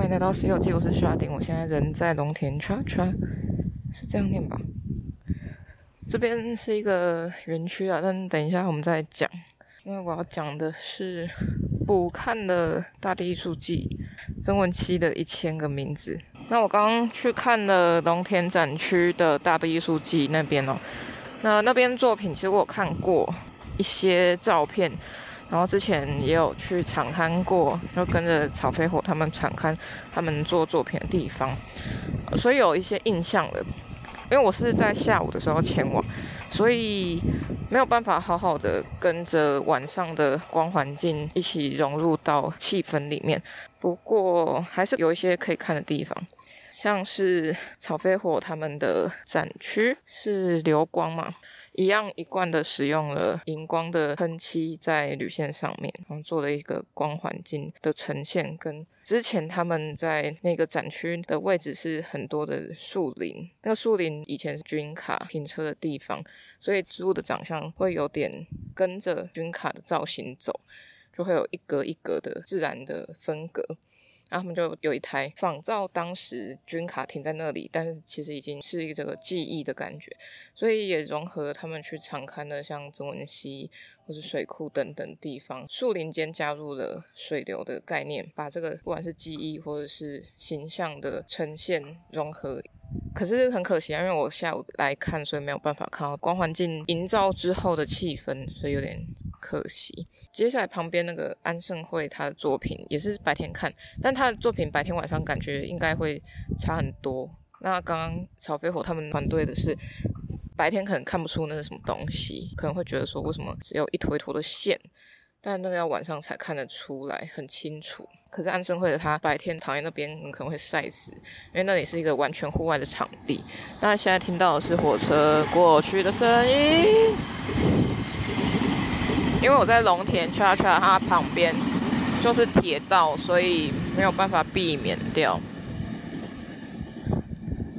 欢迎来到西游记，我是沙丁，我现在人在龙田 Cha Cha，是这样念吧？这边是一个园区啊，但等一下我们再讲，因为我要讲的是补看的大地艺术季曾文溪的一千个名字。那我刚刚去看了龙田展区的大地艺术季那边哦，那那边作品其实我有看过一些照片。然后之前也有去场勘过，就跟着草飞火他们场勘他们做作品的地方，所以有一些印象的。因为我是在下午的时候前往，所以没有办法好好的跟着晚上的光环境一起融入到气氛里面。不过还是有一些可以看的地方，像是草飞火他们的展区是流光嘛。一样一贯的使用了荧光的喷漆在铝线上面，然后做了一个光环境的呈现。跟之前他们在那个展区的位置是很多的树林，那个树林以前是军卡停车的地方，所以植物的长相会有点跟着军卡的造型走，就会有一格一格的自然的分隔。然后他们就有一台仿照当时军卡停在那里，但是其实已经是一个这个记忆的感觉，所以也融合了他们去常看的像曾文溪或是水库等等地方，树林间加入了水流的概念，把这个不管是记忆或者是形象的呈现融合。可是很可惜啊，因为我下午来看，所以没有办法看到光环境营造之后的气氛，所以有点可惜。接下来旁边那个安胜会他的作品也是白天看，但他的作品白天晚上感觉应该会差很多。那刚刚曹飞火他们团队的是白天可能看不出那是什么东西，可能会觉得说为什么只有一坨一坨的线。但那个要晚上才看得出来，很清楚。可是安盛会的他白天躺在那边，你可能会晒死，因为那里是一个完全户外的场地。那现在听到的是火车过去的声音，因为我在龙田 Cha Cha，它旁边就是铁道，所以没有办法避免掉。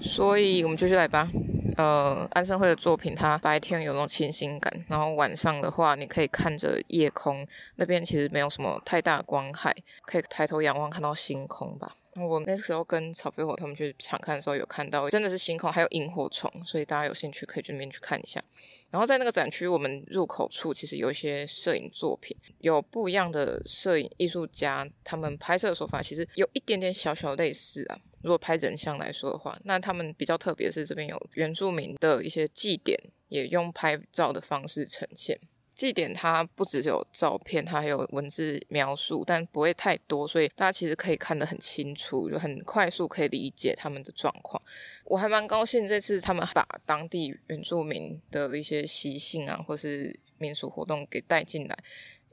所以我们继续来吧。呃，安生会的作品，它白天有那种清新感，然后晚上的话，你可以看着夜空，那边其实没有什么太大光害，可以抬头仰望看到星空吧。我那时候跟草飞火他们去场看的时候，有看到真的是星空，还有萤火虫，所以大家有兴趣可以去那边去看一下。然后在那个展区，我们入口处其实有一些摄影作品，有不一样的摄影艺术家，他们拍摄的手法其实有一点点小小类似啊。如果拍人像来说的话，那他们比较特别是这边有原住民的一些祭典，也用拍照的方式呈现。祭典它不只有照片，它还有文字描述，但不会太多，所以大家其实可以看得很清楚，就很快速可以理解他们的状况。我还蛮高兴这次他们把当地原住民的一些习性啊，或是民俗活动给带进来。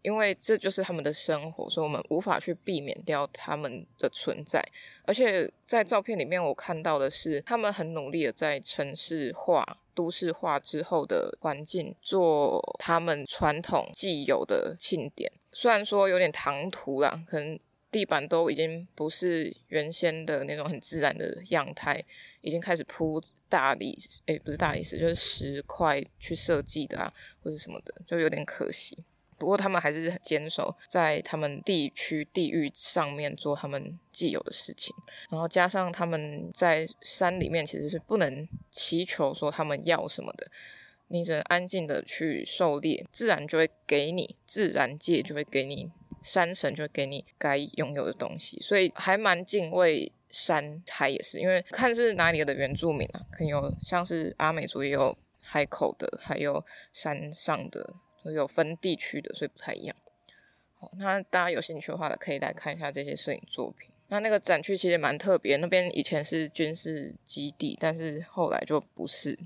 因为这就是他们的生活，所以我们无法去避免掉他们的存在。而且在照片里面，我看到的是他们很努力的在城市化、都市化之后的环境做他们传统既有的庆典。虽然说有点唐突啦，可能地板都已经不是原先的那种很自然的样态，已经开始铺大理石，诶，不是大理石，就是石块去设计的啊，或者什么的，就有点可惜。不过他们还是坚守在他们地区地域上面做他们既有的事情，然后加上他们在山里面其实是不能祈求说他们要什么的，你只能安静的去狩猎，自然就会给你，自然界就会给你，山神就会给你该拥有的东西，所以还蛮敬畏山海也是，因为看是哪里的原住民啊，可能有像是阿美族也有海口的，还有山上的。有分地区的，所以不太一样。好，那大家有兴趣的话，可以来看一下这些摄影作品。那那个展区其实蛮特别，那边以前是军事基地，但是后来就不是，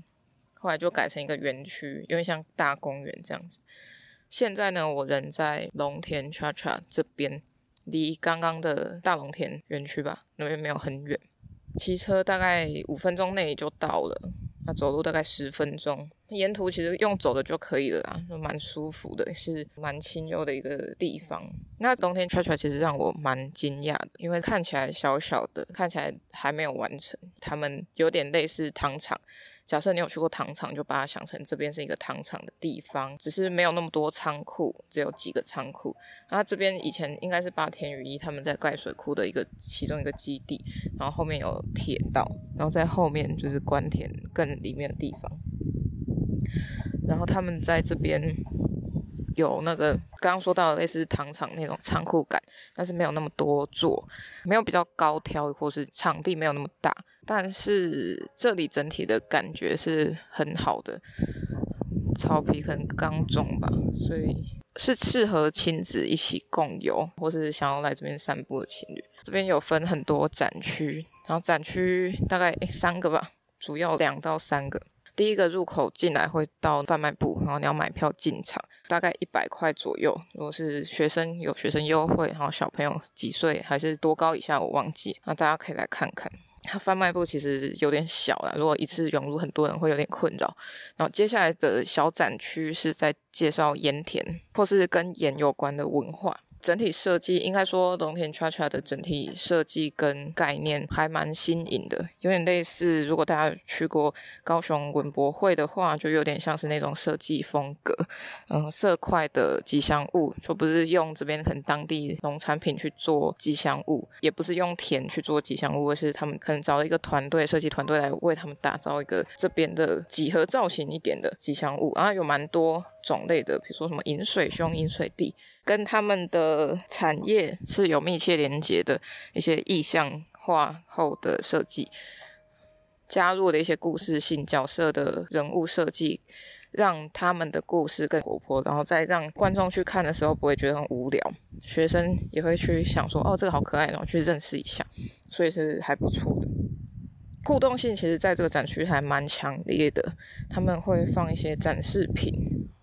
后来就改成一个园区，有点像大公园这样子。现在呢，我人在龙田 Cha Cha 这边，离刚刚的大龙田园区吧，那边没有很远，骑车大概五分钟内就到了。那走路大概十分钟，沿途其实用走的就可以了啦，蛮舒服的，是蛮清幽的一个地方。那冬天 Cha Cha 其实让我蛮惊讶的，因为看起来小小的，看起来还没有完成。他们有点类似糖厂。假设你有去过糖厂，就把它想成这边是一个糖厂的地方，只是没有那么多仓库，只有几个仓库。那这边以前应该是八田雨衣他们在盖水库的一个其中一个基地，然后后面有铁道，然后在后面就是关田更里面的地方。然后他们在这边有那个刚刚说到的类似糖厂那种仓库感，但是没有那么多座，没有比较高挑，或是场地没有那么大。但是这里整体的感觉是很好的，草皮可能刚种吧，所以是适合亲子一起共游，或是想要来这边散步的情侣。这边有分很多展区，然后展区大概三个吧，主要两到三个。第一个入口进来会到贩卖部，然后你要买票进场，大概一百块左右。如果是学生有学生优惠，然后小朋友几岁还是多高以下我忘记，那大家可以来看看。它贩卖部其实有点小啦，如果一次涌入很多人会有点困扰。然后接下来的小展区是在介绍盐田或是跟盐有关的文化。整体设计应该说，冬田 Cha Cha 的整体设计跟概念还蛮新颖的，有点类似。如果大家去过高雄文博会的话，就有点像是那种设计风格。嗯，色块的吉祥物，就不是用这边可能当地农产品去做吉祥物，也不是用田去做吉祥物，而是他们可能找了一个团队设计团队来为他们打造一个这边的几何造型一点的吉祥物。然后有蛮多种类的，比如说什么饮水兄、饮水弟。跟他们的产业是有密切连接的一些意象化后的设计，加入了一些故事性角色的人物设计，让他们的故事更活泼，然后再让观众去看的时候不会觉得很无聊，学生也会去想说哦，这个好可爱，然后去认识一下，所以是还不错的。互动性其实在这个展区还蛮强烈的，他们会放一些展示品，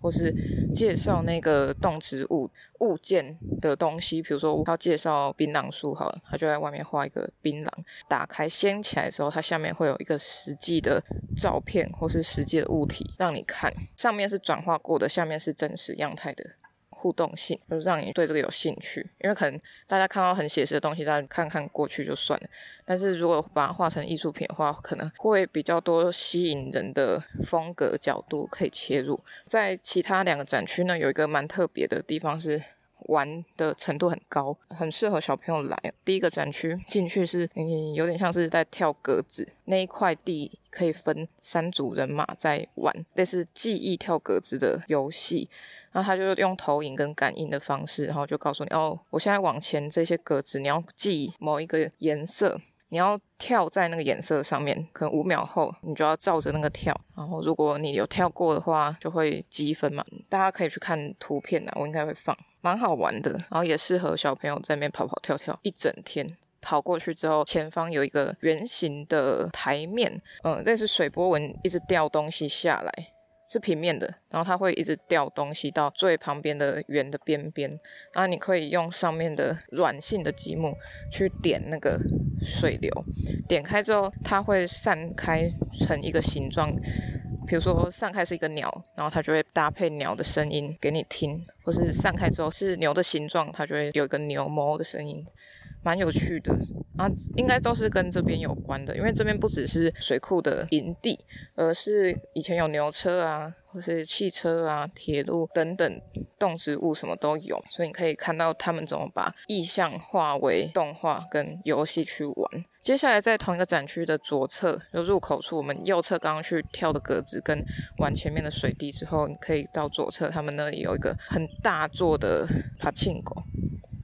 或是介绍那个动植物物件的东西，比如说他要介绍槟榔树，好了，他就在外面画一个槟榔，打开掀起来的时候，它下面会有一个实际的照片或是实际的物体让你看，上面是转化过的，下面是真实样态的。互动性就是让你对这个有兴趣，因为可能大家看到很写实的东西，大家看看过去就算了。但是如果把它画成艺术品的话，可能会比较多吸引人的风格角度可以切入。在其他两个展区呢，有一个蛮特别的地方是玩的程度很高，很适合小朋友来。第一个展区进去是，嗯，有点像是在跳格子，那一块地可以分三组人马在玩，类似记忆跳格子的游戏。然后他就用投影跟感应的方式，然后就告诉你哦，我现在往前这些格子，你要记某一个颜色，你要跳在那个颜色上面，可能五秒后你就要照着那个跳。然后如果你有跳过的话，就会积分嘛。大家可以去看图片啊，我应该会放，蛮好玩的。然后也适合小朋友在那边跑跑跳跳一整天。跑过去之后，前方有一个圆形的台面，嗯，类似水波纹，一直掉东西下来。是平面的，然后它会一直掉东西到最旁边的圆的边边，然后你可以用上面的软性的积木去点那个水流，点开之后它会散开成一个形状，比如说散开是一个鸟，然后它就会搭配鸟的声音给你听，或是散开之后是牛的形状，它就会有一个牛猫的声音。蛮有趣的啊，应该都是跟这边有关的，因为这边不只是水库的营地，而是以前有牛车啊，或是汽车啊、铁路等等动植物什么都有，所以你可以看到他们怎么把意象化为动画跟游戏去玩。接下来在同一个展区的左侧，就入口处，我们右侧刚刚去跳的格子跟玩前面的水滴之后，你可以到左侧，他们那里有一个很大座的柏青哥。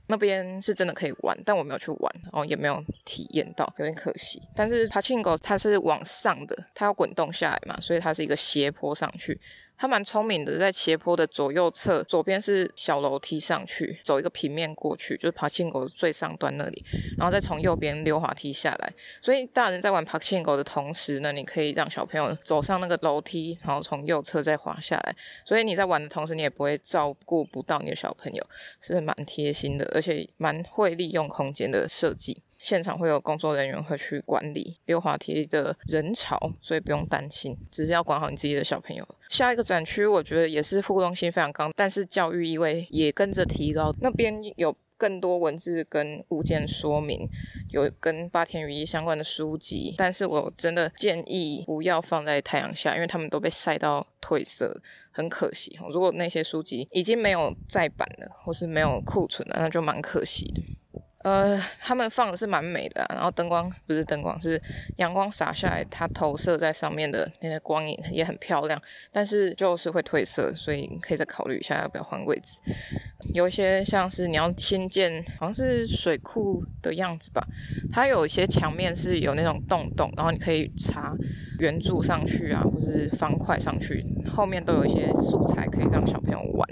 那边是真的可以玩，但我没有去玩，哦也没有体验到，有点可惜。但是帕青狗它是往上的，它要滚动下来嘛，所以它是一个斜坡上去。他蛮聪明的，在斜坡的左右侧，左边是小楼梯上去，走一个平面过去，就是爬青哥最上端那里，然后再从右边溜滑梯下来。所以大人在玩爬青狗的同时呢，你可以让小朋友走上那个楼梯，然后从右侧再滑下来。所以你在玩的同时，你也不会照顾不到你的小朋友，是蛮贴心的，而且蛮会利用空间的设计。现场会有工作人员会去管理溜滑梯的人潮，所以不用担心，只是要管好你自己的小朋友。下一个展区我觉得也是互动性非常高，但是教育意味也跟着提高。那边有更多文字跟物件说明，有跟八田羽衣相关的书籍，但是我真的建议不要放在太阳下，因为他们都被晒到褪色，很可惜。如果那些书籍已经没有再版了，或是没有库存了，那就蛮可惜的。呃，他们放的是蛮美的，然后灯光不是灯光，是阳光洒下来，它投射在上面的那些光影也很漂亮，但是就是会褪色，所以可以再考虑一下要不要换位置。有一些像是你要新建，好像是水库的样子吧，它有一些墙面是有那种洞洞，然后你可以插圆柱上去啊，或是方块上去，后面都有一些素材可以让小朋友玩，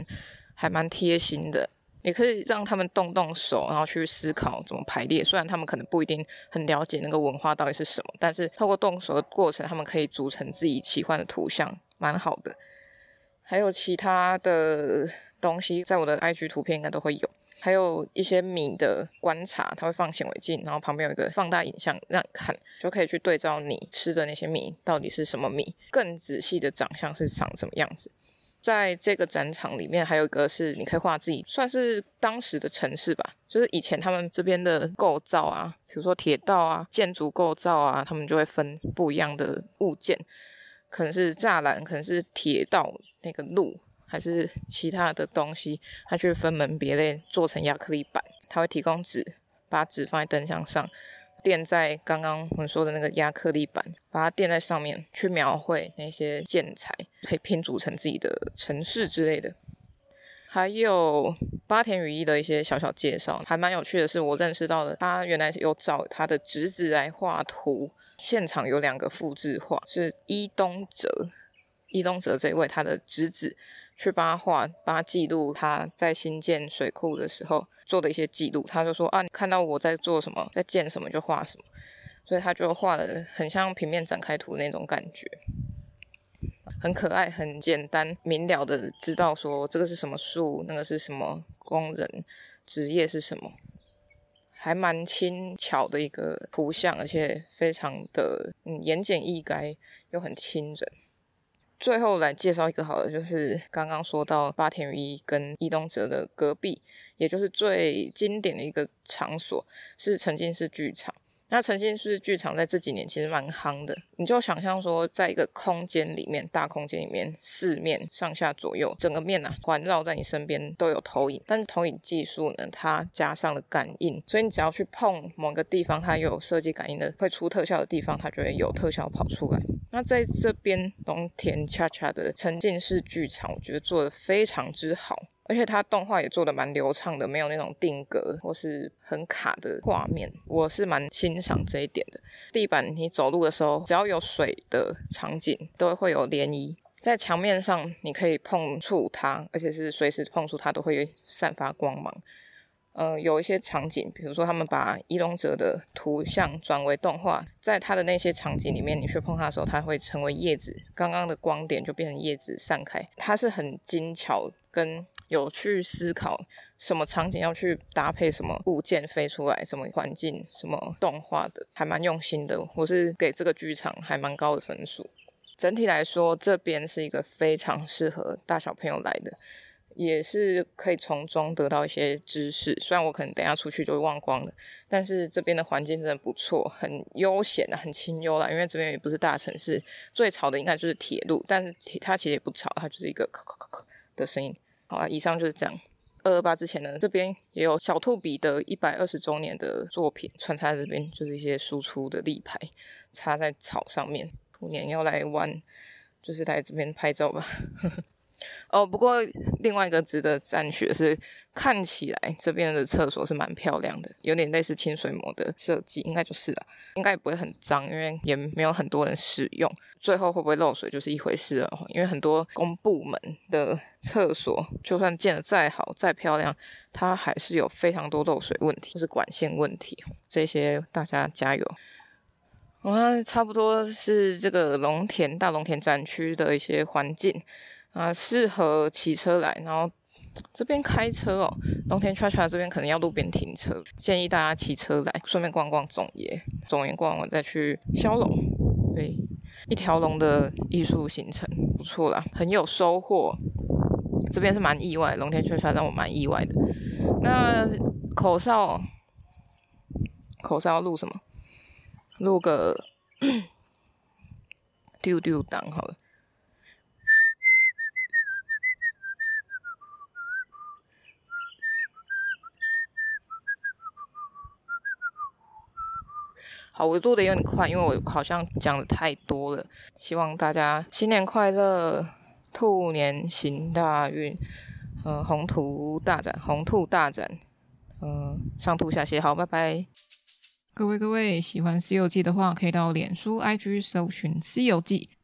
还蛮贴心的。也可以让他们动动手，然后去思考怎么排列。虽然他们可能不一定很了解那个文化到底是什么，但是透过动手的过程，他们可以组成自己喜欢的图像，蛮好的。还有其他的东西，在我的 IG 图片应该都会有。还有一些米的观察，它会放显微镜，然后旁边有一个放大影像让你看，就可以去对照你吃的那些米到底是什么米，更仔细的长相是长什么样子。在这个展场里面，还有一个是你可以画自己，算是当时的城市吧。就是以前他们这边的构造啊，比如说铁道啊、建筑构造啊，他们就会分不一样的物件，可能是栅栏，可能是铁道那个路，还是其他的东西，它去分门别类做成亚克力板。它会提供纸，把纸放在灯箱上。垫在刚刚我们说的那个压克力板，把它垫在上面，去描绘那些建材，可以拼组成自己的城市之类的。还有八田羽衣的一些小小介绍，还蛮有趣的是，我认识到的，他原来有找他的侄子来画图，现场有两个复制画，是伊东哲，伊东哲这一位他的侄子。去帮他画，帮他记录他在新建水库的时候做的一些记录。他就说啊，你看到我在做什么，在建什么就画什么，所以他就画的很像平面展开图那种感觉，很可爱，很简单明了的知道说这个是什么树，那个是什么工人，职业是什么，还蛮轻巧的一个图像，而且非常的嗯言简意赅，又很亲人。最后来介绍一个好的，就是刚刚说到八田一跟伊东哲的隔壁，也就是最经典的一个场所，是沉浸式剧场。那沉浸式剧场在这几年其实蛮夯的，你就想象说，在一个空间里面，大空间里面，四面上下左右，整个面啊环绕在你身边都有投影，但是投影技术呢，它加上了感应，所以你只要去碰某个地方，它有设计感应的会出特效的地方，它就会有特效跑出来。那在这边农田恰恰的沉浸式剧场，我觉得做得非常之好。而且它动画也做的蛮流畅的，没有那种定格或是很卡的画面，我是蛮欣赏这一点的。地板你走路的时候，只要有水的场景，都会有涟漪。在墙面上你可以碰触它，而且是随时碰触它都会散发光芒。呃，有一些场景，比如说他们把伊东哲的图像转为动画，在他的那些场景里面，你去碰它的时候，它会成为叶子，刚刚的光点就变成叶子散开。它是很精巧跟。有去思考什么场景要去搭配什么物件飞出来，什么环境，什么动画的，还蛮用心的。我是给这个剧场还蛮高的分数。整体来说，这边是一个非常适合大小朋友来的，也是可以从中得到一些知识。虽然我可能等下出去就会忘光了，但是这边的环境真的不错，很悠闲啊，很清幽啦。因为这边也不是大城市，最吵的应该就是铁路，但是它其实也不吵，它就是一个咳咳咳咳的声音。好啊，以上就是这样。二二八之前呢，这边也有小兔笔的一百二十周年的作品穿插在这边，就是一些输出的立牌插在草上面。兔年要来玩，就是来这边拍照吧。呵呵哦，不过另外一个值得赞许的是，看起来这边的厕所是蛮漂亮的，有点类似清水模的设计，应该就是了，应该也不会很脏，因为也没有很多人使用。最后会不会漏水就是一回事了，因为很多公部门的厕所，就算建得再好再漂亮，它还是有非常多漏水问题，就是管线问题。这些大家加油。我看，差不多是这个农田大农田展区的一些环境。啊，适合骑车来，然后这边开车哦，龙田 Cha-Cha 这边可能要路边停车，建议大家骑车来，顺便逛逛总爷，总爷逛完再去骁龙，对，一条龙的艺术行程不错啦，很有收获。这边是蛮意外，龙田 Cha-Cha 让我蛮意外的。那口哨，口哨录什么？录个 丢丢档好了。好，我录的有点快，因为我好像讲的太多了。希望大家新年快乐，兔年行大运，呃，宏图大展，宏兔大展，嗯、呃，上吐下泻。好，拜拜。各位各位，喜欢《西游记》的话，可以到脸书、IG 搜寻《西游记》。